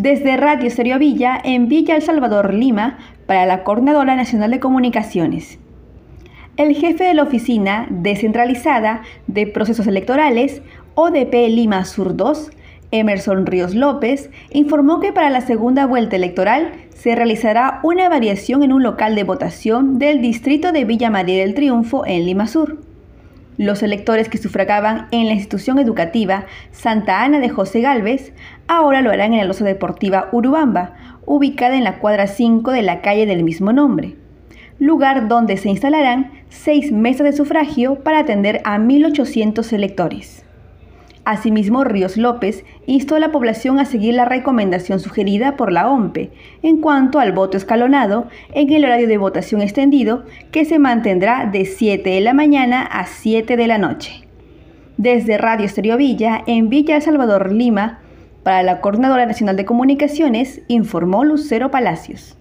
Desde Radio Estéreo Villa en Villa El Salvador, Lima, para la Coordinadora Nacional de Comunicaciones. El jefe de la Oficina Descentralizada de Procesos Electorales, ODP Lima Sur 2, Emerson Ríos López, informó que para la segunda vuelta electoral se realizará una variación en un local de votación del distrito de Villa María del Triunfo en Lima Sur. Los electores que sufragaban en la institución educativa Santa Ana de José Galvez ahora lo harán en la losa deportiva Urubamba, ubicada en la cuadra 5 de la calle del mismo nombre, lugar donde se instalarán seis mesas de sufragio para atender a 1.800 electores. Asimismo, Ríos López instó a la población a seguir la recomendación sugerida por la OMPE en cuanto al voto escalonado en el horario de votación extendido que se mantendrá de 7 de la mañana a 7 de la noche. Desde Radio Estéreo Villa, en Villa El Salvador, Lima, para la Coordinadora Nacional de Comunicaciones, informó Lucero Palacios.